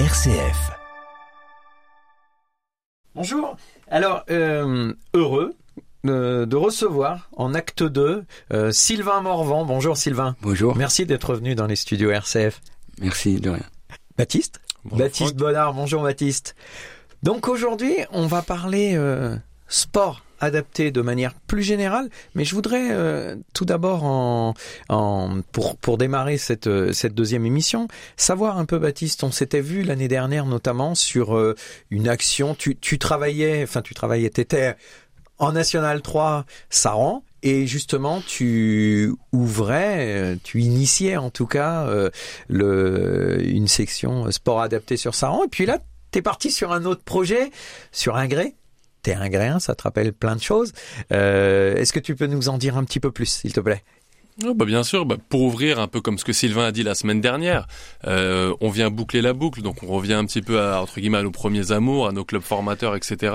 RCF. Bonjour. Alors, euh, heureux euh, de recevoir en acte 2 euh, Sylvain Morvan. Bonjour Sylvain. Bonjour. Merci d'être venu dans les studios RCF. Merci, de rien. Baptiste? Bonjour, Baptiste Franck. Bonnard. Bonjour Baptiste. Donc aujourd'hui, on va parler euh, sport adapté de manière plus générale, mais je voudrais euh, tout d'abord, en, pour, pour démarrer cette, euh, cette deuxième émission, savoir un peu, Baptiste, on s'était vu l'année dernière notamment sur euh, une action, tu, tu travaillais, enfin tu travaillais, t'étais en National 3 Saran, et justement, tu ouvrais, tu initiais en tout cas le, une section sport adapté sur Saran. Et puis là, t'es parti sur un autre projet, sur un gré. T'es un gréen, ça te rappelle plein de choses. Euh, Est-ce que tu peux nous en dire un petit peu plus, s'il te plaît? Ah bah bien sûr, bah, pour ouvrir un peu comme ce que Sylvain a dit la semaine dernière, euh, on vient boucler la boucle, donc on revient un petit peu à, entre guillemets à nos premiers amours, à nos clubs formateurs, etc.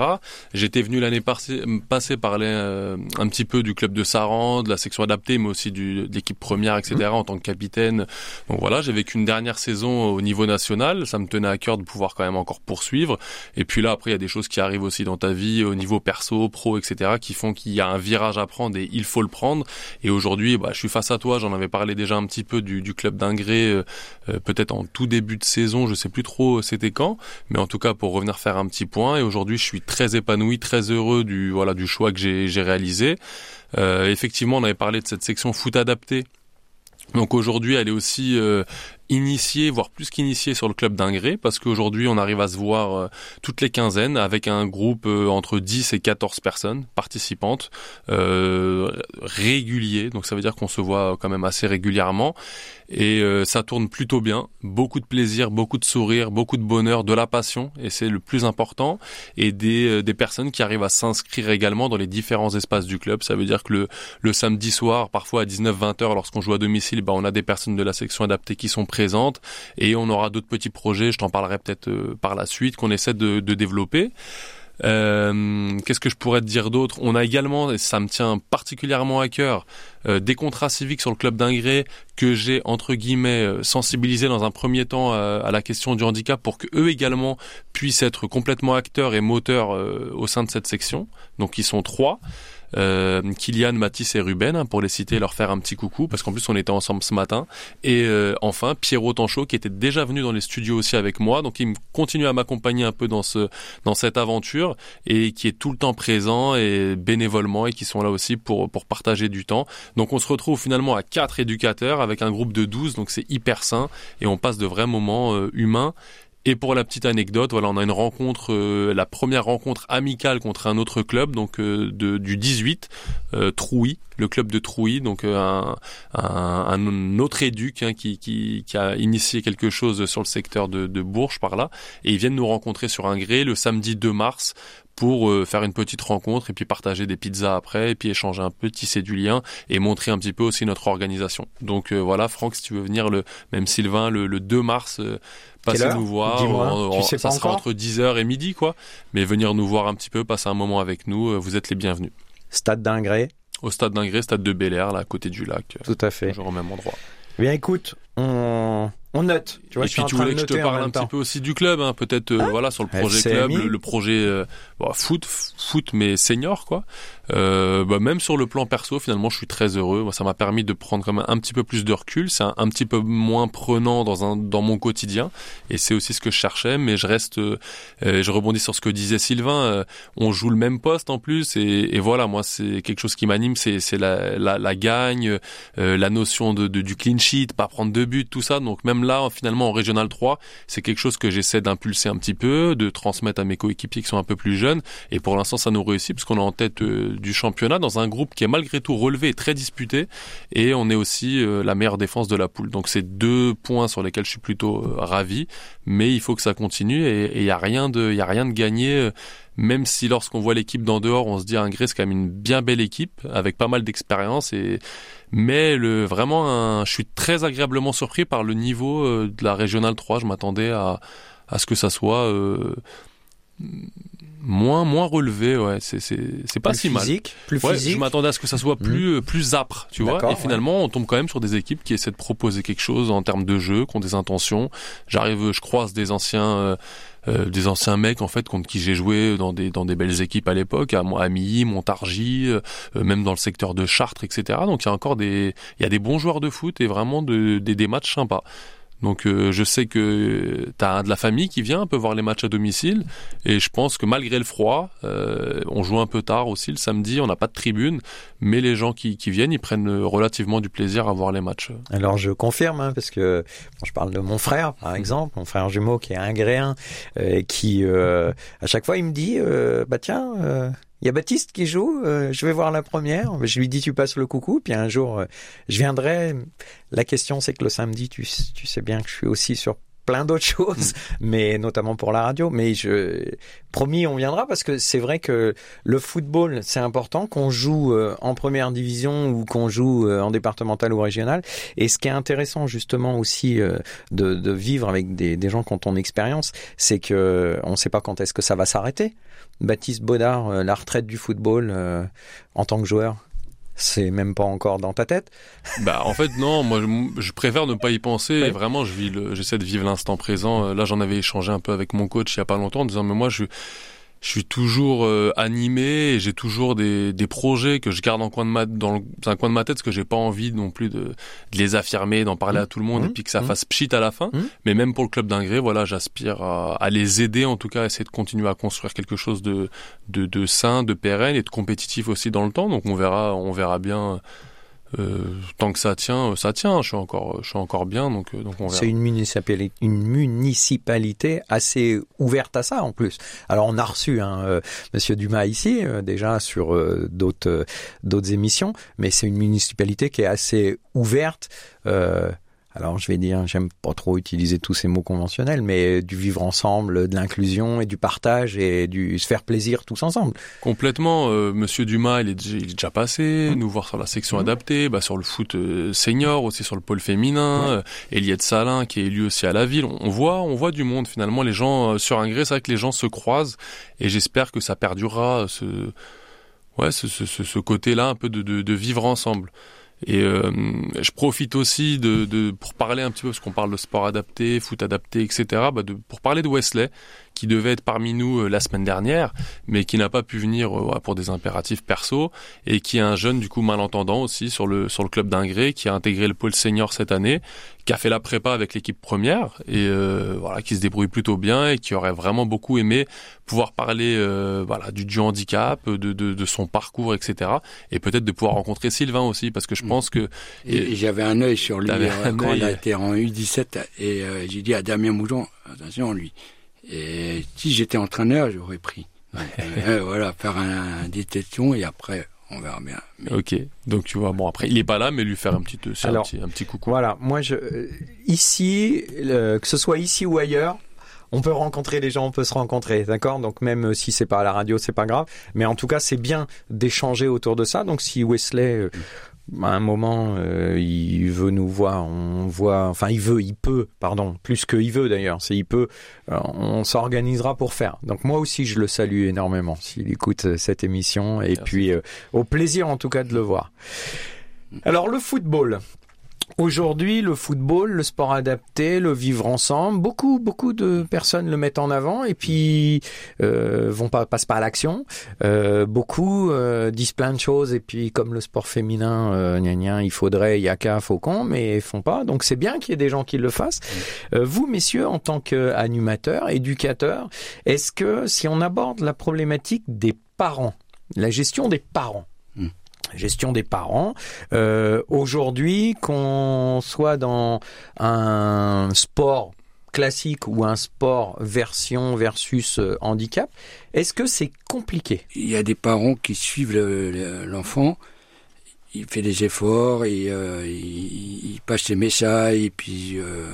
J'étais venu l'année passée, parler euh, un petit peu du club de Saran, de la section adaptée, mais aussi du, de l'équipe première, etc. en tant que capitaine. Donc voilà, j'ai vécu une dernière saison au niveau national, ça me tenait à cœur de pouvoir quand même encore poursuivre. Et puis là, après, il y a des choses qui arrivent aussi dans ta vie, au niveau perso, pro, etc., qui font qu'il y a un virage à prendre et il faut le prendre. Et aujourd'hui, bah, je suis face à toi. J'en avais parlé déjà un petit peu du, club d'Ingré, euh, euh, peut-être en tout début de saison. Je sais plus trop euh, c'était quand, mais en tout cas pour revenir faire un petit point. Et aujourd'hui, je suis très épanoui, très heureux du voilà du choix que j'ai réalisé. Effectivement, on avait parlé de cette section foot adapté. Donc aujourd'hui, elle est aussi initiée, voire plus qu'initiée sur le club d'Ingré, parce qu'aujourd'hui, on arrive à se voir euh, toutes les quinzaines avec un groupe euh, entre 10 et 14 personnes participantes euh, réguliers. Donc ça veut dire qu'on se voit quand même assez régulièrement. Et euh, ça tourne plutôt bien. Beaucoup de plaisir, beaucoup de sourire, beaucoup de bonheur, de la passion, et c'est le plus important. Et des, des personnes qui arrivent à s'inscrire également dans les différents espaces du club. Ça veut dire que le, le samedi soir, parfois à 19-20 heures, lorsqu'on joue à domicile, bah, on a des personnes de la section adaptée qui sont présentes. Et on aura d'autres petits projets, je t'en parlerai peut-être euh, par la suite, qu'on essaie de, développer. Euh, Qu'est-ce que je pourrais te dire d'autre? On a également, et ça me tient particulièrement à cœur, euh, des contrats civiques sur le club d'Ingré que j'ai entre guillemets euh, sensibilisé dans un premier temps à, à la question du handicap pour que eux également puissent être complètement acteurs et moteurs euh, au sein de cette section. Donc ils sont trois. Euh, Kylian, Mathis et Ruben, hein, pour les citer, leur faire un petit coucou, parce qu'en plus on était ensemble ce matin. Et euh, enfin Pierrot Tanchot, qui était déjà venu dans les studios aussi avec moi, donc il continue à m'accompagner un peu dans ce dans cette aventure et qui est tout le temps présent et bénévolement et qui sont là aussi pour pour partager du temps. Donc on se retrouve finalement à quatre éducateurs avec un groupe de 12, donc c'est hyper sain et on passe de vrais moments euh, humains. Et pour la petite anecdote, voilà, on a une rencontre, euh, la première rencontre amicale contre un autre club, donc euh, du 18, euh, Trouy, le club de Trouy, donc un, autre éduc hein, qui a initié quelque chose sur le secteur de, de Bourges par là, et ils viennent nous rencontrer sur un gré le samedi 2 mars pour euh, faire une petite rencontre et puis partager des pizzas après et puis échanger un peu, tisser du lien et montrer un petit peu aussi notre organisation. Donc euh, voilà, Franck, si tu veux venir le même Sylvain le, le 2 mars euh, passer nous voir, en- tu en- sais ça sera entre 10h et midi quoi, mais venir nous voir un petit peu, passer un moment avec nous, vous êtes les bienvenus. Stade d'Ingré, Au stade d'Ingré, stade de Bel Air, là à côté du lac, tout à fait. toujours au même endroit. Eh Bien écoute, on, on note. Tu vois, et puis tu voulais que je te parle un petit peu aussi du club, hein, peut-être euh, voilà sur le projet FCMI. club, le, le projet euh, bon, foot, foot mais senior quoi. Euh, bah, même sur le plan perso, finalement, je suis très heureux. Moi, ça m'a permis de prendre quand même un petit peu plus de recul. C'est un, un petit peu moins prenant dans un dans mon quotidien, et c'est aussi ce que je cherchais. Mais je reste, euh, je rebondis sur ce que disait Sylvain. euh, on joue le même poste en plus, et, et voilà, moi, c'est quelque chose qui m'anime, c'est c'est la, la la gagne, euh, la notion de, de du clean sheet, pas prendre de but, tout ça. Donc même là, finalement, en régional 3, c'est quelque chose que j'essaie d'impulser un petit peu, de transmettre à mes coéquipiers qui sont un peu plus jeunes. Et pour l'instant, ça nous réussit parce qu'on est en tête euh, du championnat dans un groupe qui est malgré tout relevé et très disputé. Et on est aussi euh, la meilleure défense de la poule. Donc c'est deux points sur lesquels je suis plutôt euh, ravi. Mais il faut que ça continue et il y a a rien de gagné. Même si lorsqu'on voit l'équipe d'en dehors, on se dit Ingré c'est quand même une bien belle équipe avec pas mal d'expérience et mais le vraiment un, je suis très agréablement surpris par le niveau euh, de la régionale 3. Je m'attendais à à ce que ça soit euh, Moins, moins relevé, ouais. C'est, c'est, c'est pas plus si physique, mal. Plus Ouais, physique. je m'attendais à ce que ça soit plus, euh, plus âpre, tu vois. Et finalement, on tombe quand même sur des équipes qui essaient de proposer quelque chose en termes de jeu, qui ont des intentions. J'arrive, je croise des anciens, euh, euh, des anciens mecs en fait contre qui j'ai joué dans des dans des belles équipes à l'époque, à, à Milly, Montargis, euh, euh, même dans le secteur de Chartres, etc. Donc il y a encore des, il y a des bons joueurs de foot et vraiment de, des, des matchs sympas. Donc euh, je sais que tu as de la famille qui vient un peu voir les matchs à domicile et je pense que malgré le froid, euh, on joue un peu tard aussi le samedi, on n'a pas de tribune, mais les gens qui, qui viennent, ils prennent relativement du plaisir à voir les matchs. Alors je confirme, hein, parce que bon, je parle de mon frère, par exemple, mon frère jumeau qui est ingréen, euh, qui euh, à chaque fois il me dit, euh, bah tiens, euh, il y a Baptiste qui joue, euh, je vais voir la première. Je lui dis tu passes le coucou, puis un jour euh, je viendrai. La question c'est que le samedi, tu, tu sais bien que je suis aussi sur plein d'autres choses, mais notamment pour la radio. Mais je promis, on viendra parce que c'est vrai que le football, c'est important qu'on joue euh, en première division ou qu'on joue euh, en départemental ou régional. Et ce qui est intéressant justement aussi euh, de, de vivre avec des, des gens qui ont ton expérience, c'est que on ne sait pas quand est-ce que ça va s'arrêter. Baptiste Baudard, la retraite du football en tant que joueur, c'est même pas encore dans ta tête. Bah en fait non, moi je, je préfère ne pas y penser. Ouais. Et vraiment, je vis le, j'essaie de vivre l'instant présent. Euh, Là, j'en avais échangé un peu avec mon coach il y a pas longtemps en disant mais moi je je suis toujours euh, animé et j'ai toujours des, des projets que je garde en coin de ma, dans le- un coin de ma tête parce que j'ai pas envie non plus de, de les affirmer, d'en parler Mmh. à tout le monde Mmh. et puis que ça Mmh. fasse pchit à la fin. Mmh. Mais même pour le club d'Ingré, voilà, j'aspire à, à les aider en tout cas, à essayer de continuer à construire quelque chose de, de, de sain, de pérenne et de compétitif aussi dans le temps. Donc on verra, on verra bien. Euh, tant que ça tient, ça tient. Je suis encore, je suis encore bien, donc, euh, donc on. C'est une municipalité, une municipalité assez ouverte à ça en plus. Alors on a reçu hein, euh, Monsieur Dumas ici euh, déjà sur euh, d'autres euh, d'autres émissions, mais c'est une municipalité qui est assez ouverte. Alors je vais dire, j'aime pas trop utiliser tous ces mots conventionnels, mais du vivre ensemble, de l'inclusion et du partage et du se faire plaisir tous ensemble. Complètement. euh, Monsieur Dumas, il est, déjà, il est déjà passé. Mm. Nous voir sur la section Mm. adaptée, bah, sur le foot euh, senior, aussi sur le pôle féminin. Ouais. Euh, Eliette Salin, qui est élu aussi à la ville. On, voit, on voit du monde finalement. Les gens euh, sur Ingré, c'est vrai que les gens se croisent, et j'espère que ça perdurera ce, ouais, ce, ce, ce, ce côté-là un peu de, de, de vivre ensemble. Et euh, je profite aussi de, pour parler un petit peu parce qu'on parle de sport adapté, foot adapté, etc. Bah pour parler de Wesley qui devait être parmi nous euh, la semaine dernière, mais qui n'a pas pu venir euh, pour des impératifs perso et qui est un jeune du coup malentendant aussi sur le sur le club d'Ingré qui a intégré le pôle senior cette année, qui a fait la prépa avec l'équipe première et euh, voilà qui se débrouille plutôt bien et qui aurait vraiment beaucoup aimé pouvoir parler euh, voilà du, du handicap, de, de, de son parcours, etc. Et peut-être de pouvoir rencontrer Sylvain aussi parce que je pense que Et, et j'avais un œil sur lui quand il a été en U17 et euh, j'ai dit à Damien Moujon, attention lui. Et si j'étais entraîneur, j'aurais pris. Ouais, euh, voilà, faire un, un détection et après on verra bien. Mais ok donc tu vois bon après il est pas là mais lui faire un petit euh, un Alors, petit, un petit coucou. Voilà, moi je euh, ici, euh, que ce soit ici ou ailleurs, on peut rencontrer les gens, on peut se rencontrer, d'accord? Donc même si c'est pas à la radio, c'est pas grave, mais en tout cas c'est bien d'échanger autour de ça. Donc si Wesley euh, à un moment euh, il veut nous voir, on voit, enfin il veut, il peut, pardon, plus que il veut d'ailleurs, c'est il peut, euh, on s'organisera pour faire. Donc moi aussi je le salue énormément s'il écoute euh, cette émission et Merci. puis euh, au plaisir en tout cas de le voir. Alors le football. Aujourd'hui, le football, le sport adapté, le vivre ensemble, beaucoup, beaucoup de personnes le mettent en avant et puis euh, vont pas passent pas à l'action. Euh, beaucoup euh, disent plein de choses et puis comme le sport féminin, euh, gna gna, il faudrait, il y a qu'un faucon, mais ils font pas. Donc c'est bien qu'il y ait des gens qui le fassent. Euh, vous, messieurs, en tant qu'animateurs, éducateurs, est-ce que si on aborde la problématique des parents, la gestion des parents. Gestion des parents, euh, aujourd'hui, qu'on soit dans un sport classique ou un sport version versus euh, handicap, est-ce que c'est compliqué? Il y a des parents qui suivent le- le- l'enfant. il fait des efforts, et, euh, il, il passe ses messages, et puis euh,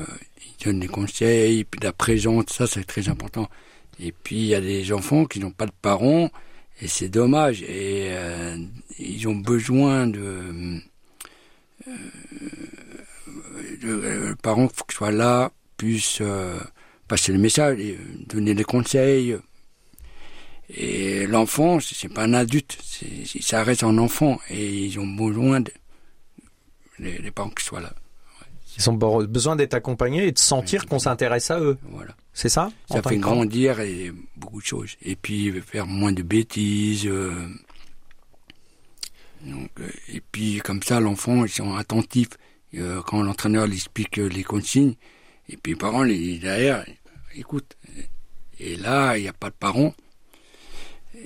il donne des conseils, et puis la présence, ça c'est très important. Et puis il y a des enfants qui n'ont pas de parents, et c'est dommage. Et euh, ils ont besoin de, euh, de euh, le là, puisse euh, passer le message, et, donner des conseils. Et l'enfant, c'est pas un adulte, ça reste un enfant et ils ont besoin de les, les parents qui soient là. Ils ont be- besoin d'être accompagnés et de sentir qu'on s'intéresse à eux. Voilà. C'est ça Ça fait grandir et beaucoup de choses. Et puis faire moins de bêtises. euh. Donc, euh, et puis comme ça, l'enfant, ils sont attentifs euh, quand l'entraîneur lui explique les consignes. Et puis les parents, les, derrière, écoute. Et là, il n'y a pas de parents.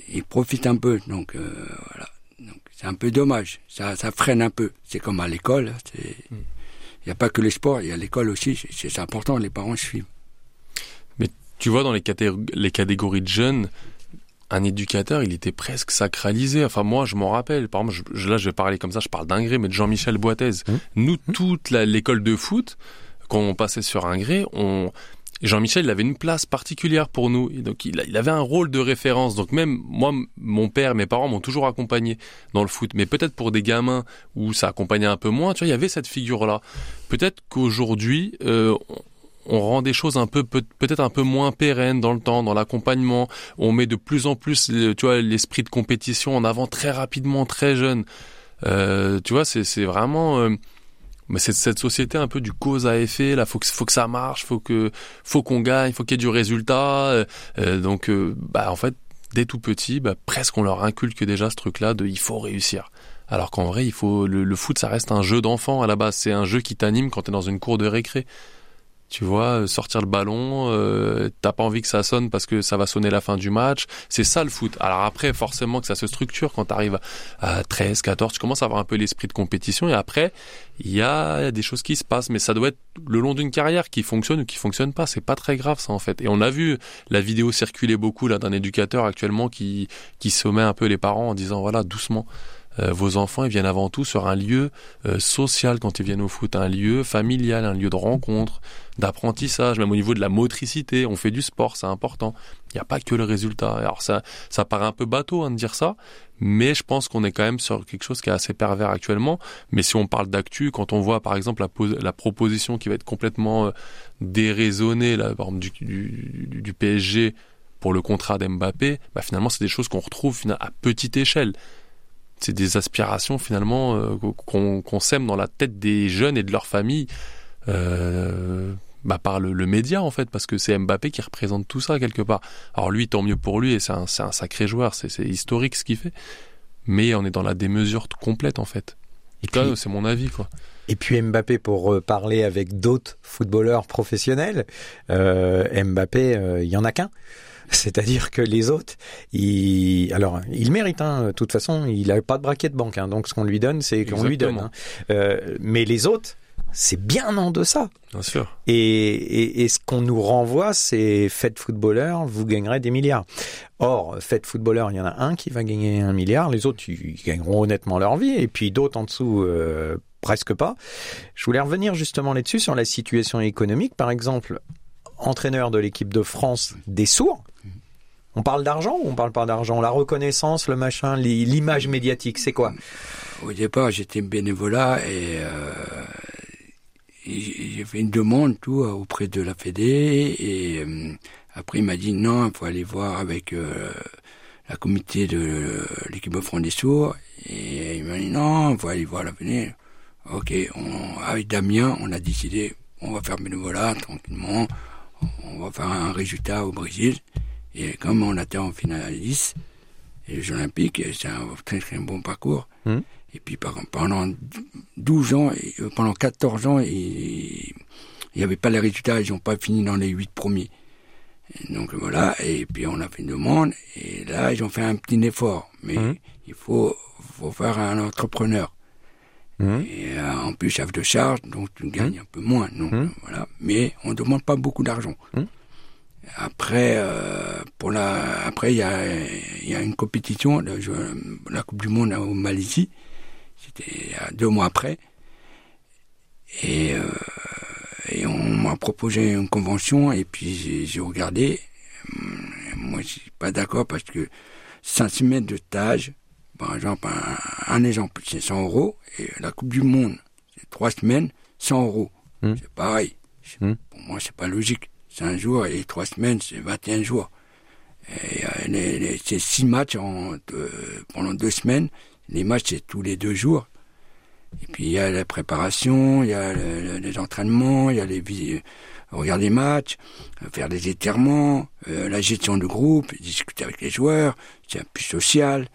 Ils profitent un peu. Donc voilà. C'est un peu dommage. Ça, ça freine un peu. C'est comme à l'école. hein, c'est- Il n'y a pas que les sports, il y a l'école aussi. C'est- important, les parents suivent. Tu vois, dans les, catég- les catégories de jeunes, un éducateur, il était presque sacralisé. Enfin, moi, je m'en rappelle. Par exemple, je- là, je vais parler comme ça, je parle d'Ingré, mais de Jean-Michel Boitez. Mmh. Nous, toute l'école de foot, quand on passait sur Ingré, on... Jean-Michel, il avait une place particulière pour nous. Et donc, il, avait un rôle de référence. Donc, même moi, mon père, mes parents m'ont toujours accompagné dans le foot. Mais peut-être pour des gamins où ça accompagnait un peu moins, tu vois, il y avait cette figure-là. Peut-être qu'aujourd'hui, euh, on- rend des choses un peu peut- peut-être un peu moins pérennes dans le temps, dans l'accompagnement. On met de plus en plus, tu vois, l'esprit de compétition en avant très rapidement, très jeune. Euh, tu vois, c'est vraiment euh, mais c'est cette société un peu du cause à effet. Là, faut que faut que ça marche, faut que faut qu'on gagne, faut qu'il y ait du résultat. Euh, euh, donc, euh, bah en fait, dès tout petit, bah, presque on leur inculque déjà ce truc-là de il faut réussir. Alors qu'en vrai, il faut le, le foot, ça reste un jeu d'enfant à la base. C'est un jeu qui t'anime quand t'es dans une cour de récré. Tu vois, euh, sortir le ballon, euh, t'as pas envie que ça sonne parce que ça va sonner la fin du match. C'est ça le foot. Alors après, forcément que ça se structure quand t'arrives à 13, 14, tu commences à avoir un peu l'esprit de compétition et après, il y a des choses qui se passent, mais ça doit être le long d'une carrière qui fonctionne ou qui fonctionne pas. C'est pas très grave ça en fait. Et on a vu la vidéo circuler beaucoup là d'un éducateur actuellement qui qui sommet un peu les parents en disant voilà doucement. Euh, vos enfants, ils viennent avant tout sur un lieu euh, social quand ils viennent au foot, un lieu familial, un lieu de rencontre, d'apprentissage, même au niveau de la motricité. On fait du sport, c'est important. Il n'y a pas que le résultat. Alors ça, ça paraît un peu bateau hein, de dire ça, mais je pense qu'on est quand même sur quelque chose qui est assez pervers actuellement. Mais si on parle d'actu, quand on voit par exemple la, pos- la proposition qui va être complètement euh, déraisonnée, du, PSG pour le contrat d'Mbappé, bah, finalement c'est des choses qu'on retrouve à petite échelle. C'est des aspirations finalement euh, qu'on sème dans la tête des jeunes et de leurs familles. Euh, bah par le, le média en fait parce que c'est Mbappé qui représente tout ça quelque part alors lui tant mieux pour lui et c'est un, sacré joueur c'est historique ce qu'il fait mais on est dans la démesure complète en fait Et puis, c'est mon avis quoi et puis Mbappé, pour euh, parler avec d'autres footballeurs professionnels, euh, Mbappé, il y en a qu'un. C'est-à-dire que les autres, il, alors, il mérite. Hein, de toute façon, il n'a pas de braquet de banque. Hein, donc, ce qu'on lui donne, c'est qu'on lui donne. Hein. Euh, mais les autres, c'est bien en deçà. bien sûr Et, et, et ce qu'on nous renvoie, c'est faites footballeur, vous gagnerez des milliards. Or, faites footballeur, il y en a un qui va gagner un milliard, les autres ils gagneront honnêtement leur vie, et puis d'autres en dessous euh, presque pas. Je voulais revenir justement là-dessus sur la situation économique. Par exemple, entraîneur de l'équipe de France des sourds. On parle d'argent ou on parle pas d'argent? La reconnaissance, le machin, li- l'image médiatique, c'est quoi? Au départ, j'étais bénévolat et, euh, et j'ai fait une demande tout auprès de la Fédé et euh, après il m'a dit non, il faut aller voir avec euh, la comité de l'équipe de France des sourds. Et il m'a dit non, il faut aller voir la. Ok, on, avec Damien, on a décidé, on va faire bénévolat tranquillement, on va faire un résultat au Brésil et comme on était en finaliste, et les Olympiques, c'est un très très bon parcours. Mhm. Et puis pendant 12 ans, euh, pendant 14 ans, il n'y avait pas les résultats, ils n'ont pas fini dans les 8 premiers. Et donc voilà, et puis on a fait une demande, et là ils ont fait un petit effort. Mais Mhm. il faut, faut faire un entrepreneur. Mhm. Et euh, en plus, chef de charge, donc tu gagnes un peu moins. Donc, euh, voilà. Mais on ne demande pas beaucoup d'argent. Après, euh, pour la, après il y a, il y a une compétition, le la Coupe du Monde au Malaisie. C'était deux mois après. Et, euh, et on m'a proposé une convention et puis j'ai- regardé. Moi, je suis pas d'accord parce que 5 mètres de stage, par exemple, un, un exemple, c'est 100 euros. Et la Coupe du Monde, c'est trois semaines, 100 euros. Hmm. C'est pareil. Hmm. Pour moi, c'est pas logique. C'est un jour et trois semaines, c'est 21 jours. c'est six matchs en, pendant deux semaines. Les matchs, c'est tous les deux jours. Et puis il y a la préparation, il y a les entraînements, il y a les regarder des matchs, faire des étirements, euh, la gestion de groupe, discuter avec les joueurs, c'est un plus social.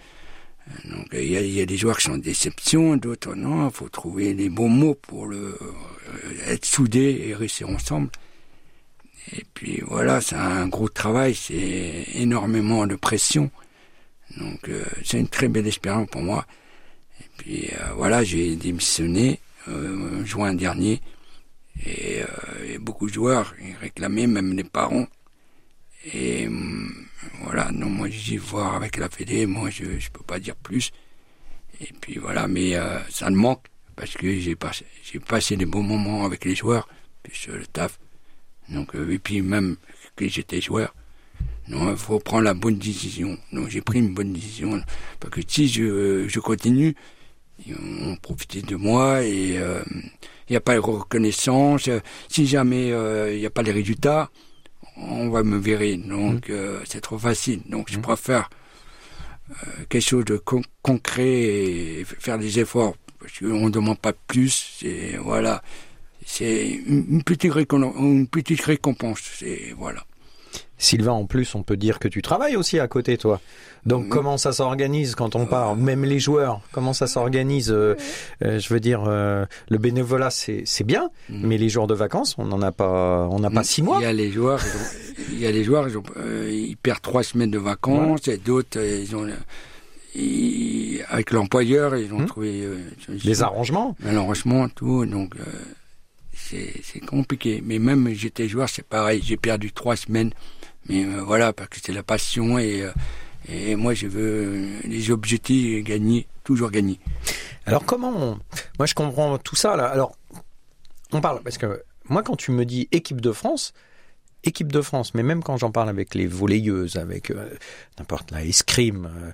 Euh, donc il y, a, des joueurs qui sont déception, d'autres non. Il faut trouver les bons mots pour le euh, être soudés et rester ensemble. Et puis voilà, c'est un gros travail, c'est énormément de pression. Donc c'est une très belle expérience pour moi. Et puis voilà, j'ai démissionné juin dernier. Et, euh, beaucoup de joueurs réclamaient, même les parents. Et hum, voilà, non, moi j'y voir avec la Fédé, moi je ne peux pas dire plus. Et puis voilà, mais euh, ça me manque parce que j'ai passé, j'ai passé des bons moments avec les joueurs, puis le taf. Donc, euh, et puis même que j'étais joueur, non, il faut prendre la bonne décision. Donc j'ai pris une bonne décision parce que si je, je continue, ils vont profiter de moi et euh, il n'y a pas de reconnaissance. Si jamais euh, il n'y a pas les résultats, on va me virer. Donc, mmh. euh, c'est trop facile. Donc, je mmh. préfère euh, quelque chose de concret et faire des efforts. Parce qu'on ne demande pas plus. C'est, voilà. C'est une, petite, une petite récompense. C'est, voilà. Sylvain, en plus, on peut dire que tu travailles aussi à côté, toi. Donc, mm. comment ça s'organise quand on part Même les joueurs, comment ça s'organise euh, euh, Je veux dire, euh, le bénévolat, c'est bien, mm. mais les jours de vacances, on n'en a pas, on n'a pas mm. six mois. Il y a les joueurs, il y a les joueurs, ils, perdent trois semaines de vacances, et d'autres, ils ont avec l'employeur, ils ont trouvé les arrangements, l'arrangement, tout. Donc, c'est compliqué. Mais même j'étais joueur, c'est pareil. J'ai perdu trois semaines mais euh, voilà, parce que c'est la passion et, euh, moi je veux les objectifs gagner, toujours gagner. Alors comment Moi je comprends tout ça là. Alors on parle parce que moi quand tu me dis équipe de France, équipe de France, mais même quand j'en parle avec les volleyeuses, avec euh, n'importe la escrime,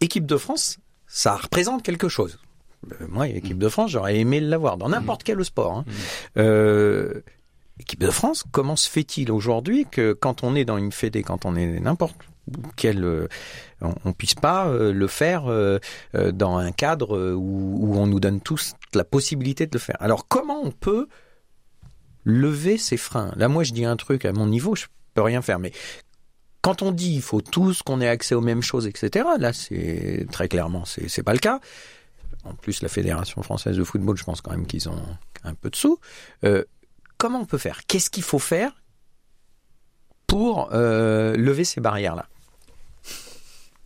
équipe de France, ça représente quelque chose. Moi, équipe de France, j'aurais aimé l'avoir dans n'importe mmh. quel sport. Hein. Mmh. Équipe de France, comment se fait-il aujourd'hui que quand on est dans une fédé, quand on est n'importe quel, euh, on, on, puisse pas euh, le faire euh, dans un cadre où, on nous donne tous la possibilité de le faire? Alors comment on peut lever ces freins? Là, moi, je dis un truc à mon niveau, je peux rien faire, mais quand on dit il faut tous qu'on ait accès aux mêmes choses, etc. Là, c'est très clairement, c'est pas le cas. En plus, la Fédération française de football, je pense quand même qu'ils ont un peu de sous. Euh, comment on peut faire? Qu'est-ce qu'il faut faire pour euh, lever ces barrières-là?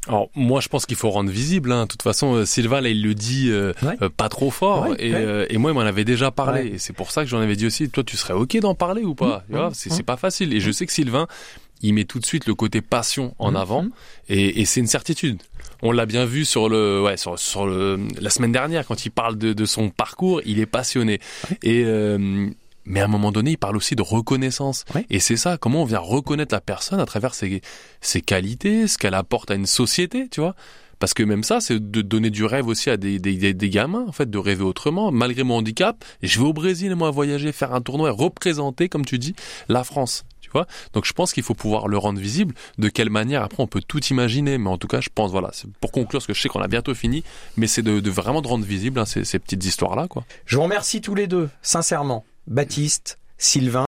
Alors moi je pense qu'il faut rendre visible. Hein. De toute façon, euh, Sylvain là il le dit euh, pas trop fort et, moi il m'en avait déjà parlé. Et c'est pour ça que j'en avais dit aussi. Toi tu serais ok d'en parler ou pas? Mmh. C'est mmh. pas facile. Et je sais que Sylvain il met tout de suite le côté passion en mmh. avant et, c'est une certitude. On l'a bien vu sur le ouais sur, sur le la semaine dernière quand il parle de, de son parcours, il est passionné et mais à un moment donné, il parle aussi de reconnaissance. Et c'est ça, comment on vient reconnaître la personne à travers ses, ses qualités, ce qu'elle apporte à une société, tu vois. Parce que même ça, c'est de donner du rêve aussi à des, des, des, gamins, en fait, de rêver autrement. Malgré mon handicap, je vais au Brésil, moi, voyager, faire un tournoi représenter, comme tu dis, la France. Tu vois Donc je pense qu'il faut pouvoir le rendre visible. De quelle manière Après, on peut tout imaginer, mais en tout cas, je pense, voilà, pour conclure, parce que je sais qu'on a bientôt fini, mais c'est de, de, vraiment de rendre visible hein, ces, ces petites histoires-là, quoi. Je vous remercie tous les deux, sincèrement. Baptiste, Sylvain.